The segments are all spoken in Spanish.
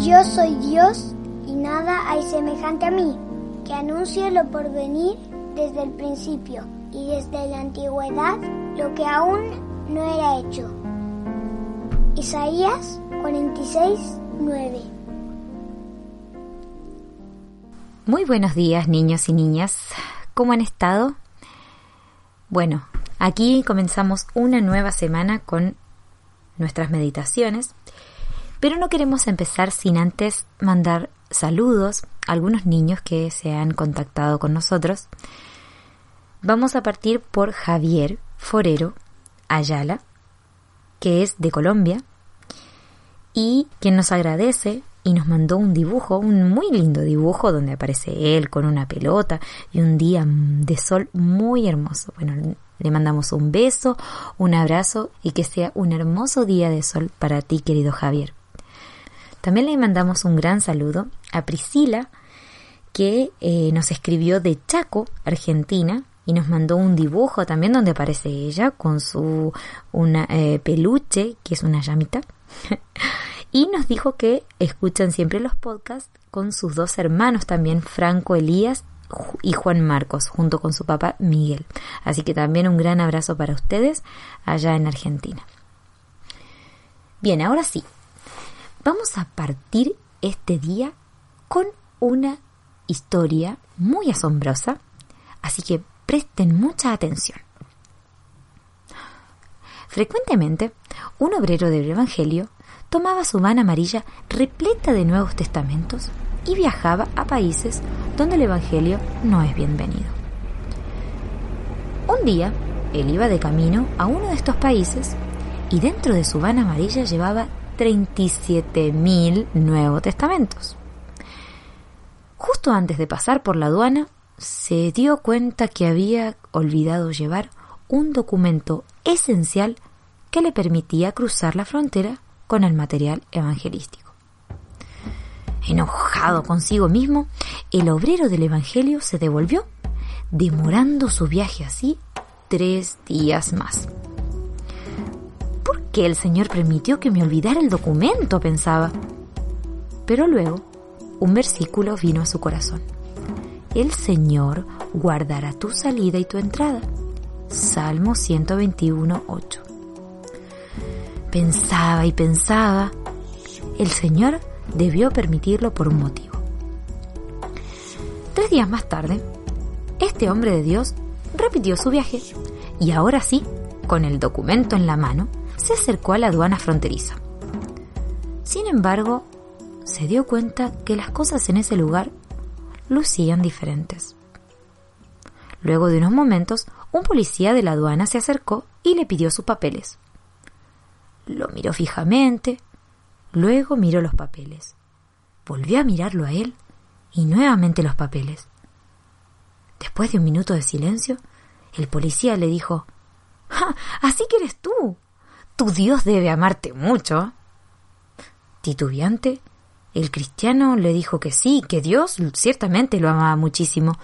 Yo soy Dios y nada hay semejante a mí, que anuncio lo por venir desde el principio y desde la antigüedad lo que aún no era hecho. Isaías 46, 9. Muy buenos días niños y niñas. ¿Cómo han estado? Bueno, aquí comenzamos una nueva semana con nuestras meditaciones, pero no queremos empezar sin antes mandar saludos a algunos niños que se han contactado con nosotros. Vamos a partir por Javier Forero Ayala, que es de Colombia, y quien nos agradece y nos mandó un dibujo, un muy lindo dibujo donde aparece él con una pelota y un día de sol muy hermoso. Bueno, le mandamos un beso, un abrazo y que sea un hermoso día de sol para ti, querido Javier. También le mandamos un gran saludo a Priscila, que eh, nos escribió de Chaco, Argentina, y nos mandó un dibujo también donde aparece ella con su una eh, peluche, que es una llamita. y nos dijo que escuchan siempre los podcasts con sus dos hermanos también, Franco Elías y Juan Marcos, junto con su papá Miguel. Así que también un gran abrazo para ustedes allá en Argentina. Bien, ahora sí, vamos a partir este día con una historia muy asombrosa, así que presten mucha atención. Frecuentemente, un obrero del Evangelio tomaba su van amarilla repleta de Nuevos Testamentos y viajaba a países donde el Evangelio no es bienvenido. Un día, él iba de camino a uno de estos países y dentro de su van amarilla llevaba 37.000 Nuevos Testamentos. Justo antes de pasar por la aduana, se dio cuenta que había olvidado llevar un documento esencial que le permitía cruzar la frontera con el material evangelístico. Enojado consigo mismo, el obrero del Evangelio se devolvió, demorando su viaje así tres días más. ¿Por qué el Señor permitió que me olvidara el documento? pensaba. Pero luego un versículo vino a su corazón. El Señor guardará tu salida y tu entrada. Salmo 121, 8 pensaba y pensaba, el Señor debió permitirlo por un motivo. Tres días más tarde, este hombre de Dios repitió su viaje y ahora sí, con el documento en la mano, se acercó a la aduana fronteriza. Sin embargo, se dio cuenta que las cosas en ese lugar lucían diferentes. Luego de unos momentos, un policía de la aduana se acercó y le pidió sus papeles. Lo miró fijamente, luego miró los papeles. Volvió a mirarlo a él y nuevamente los papeles. Después de un minuto de silencio, el policía le dijo ¡Ja! Así que eres tú. Tu Dios debe amarte mucho. Titubeante, el cristiano le dijo que sí, que Dios ciertamente lo amaba muchísimo,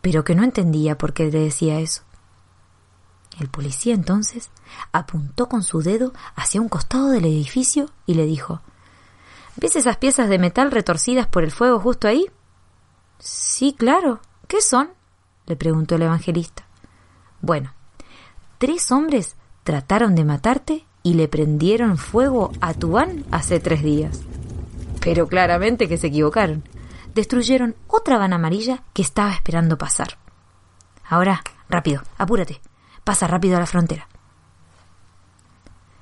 pero que no entendía por qué le decía eso. El policía entonces apuntó con su dedo hacia un costado del edificio y le dijo ¿Ves esas piezas de metal retorcidas por el fuego justo ahí? Sí, claro. ¿Qué son? le preguntó el evangelista. Bueno, tres hombres trataron de matarte y le prendieron fuego a tu van hace tres días. Pero claramente que se equivocaron. Destruyeron otra van amarilla que estaba esperando pasar. Ahora, rápido, apúrate. Pasa rápido a la frontera.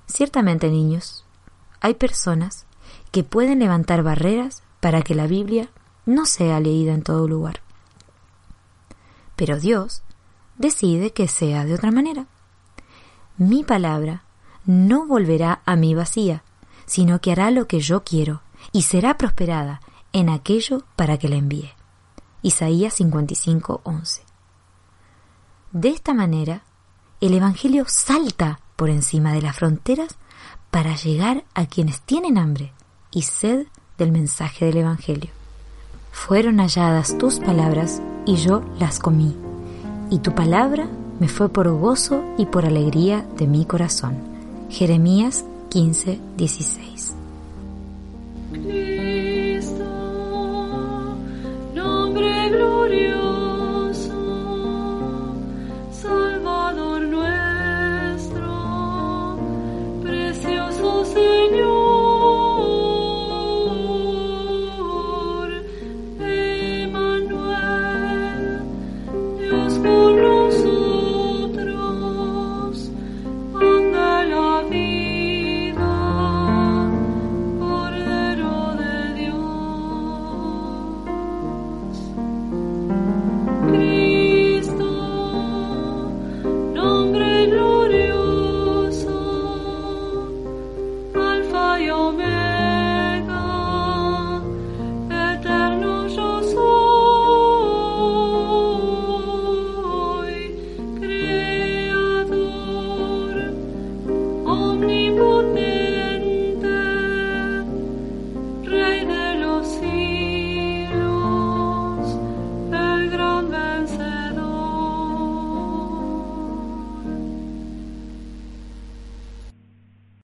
Ciertamente, niños, hay personas que pueden levantar barreras para que la Biblia no sea leída en todo lugar. Pero Dios decide que sea de otra manera. Mi palabra no volverá a mí vacía, sino que hará lo que yo quiero y será prosperada en aquello para que la envíe. Isaías 55, De esta manera, el Evangelio salta por encima de las fronteras para llegar a quienes tienen hambre y sed del mensaje del Evangelio. Fueron halladas tus palabras y yo las comí, y tu palabra me fue por gozo y por alegría de mi corazón. Jeremías 15, 16. Cristo, nombre glorioso.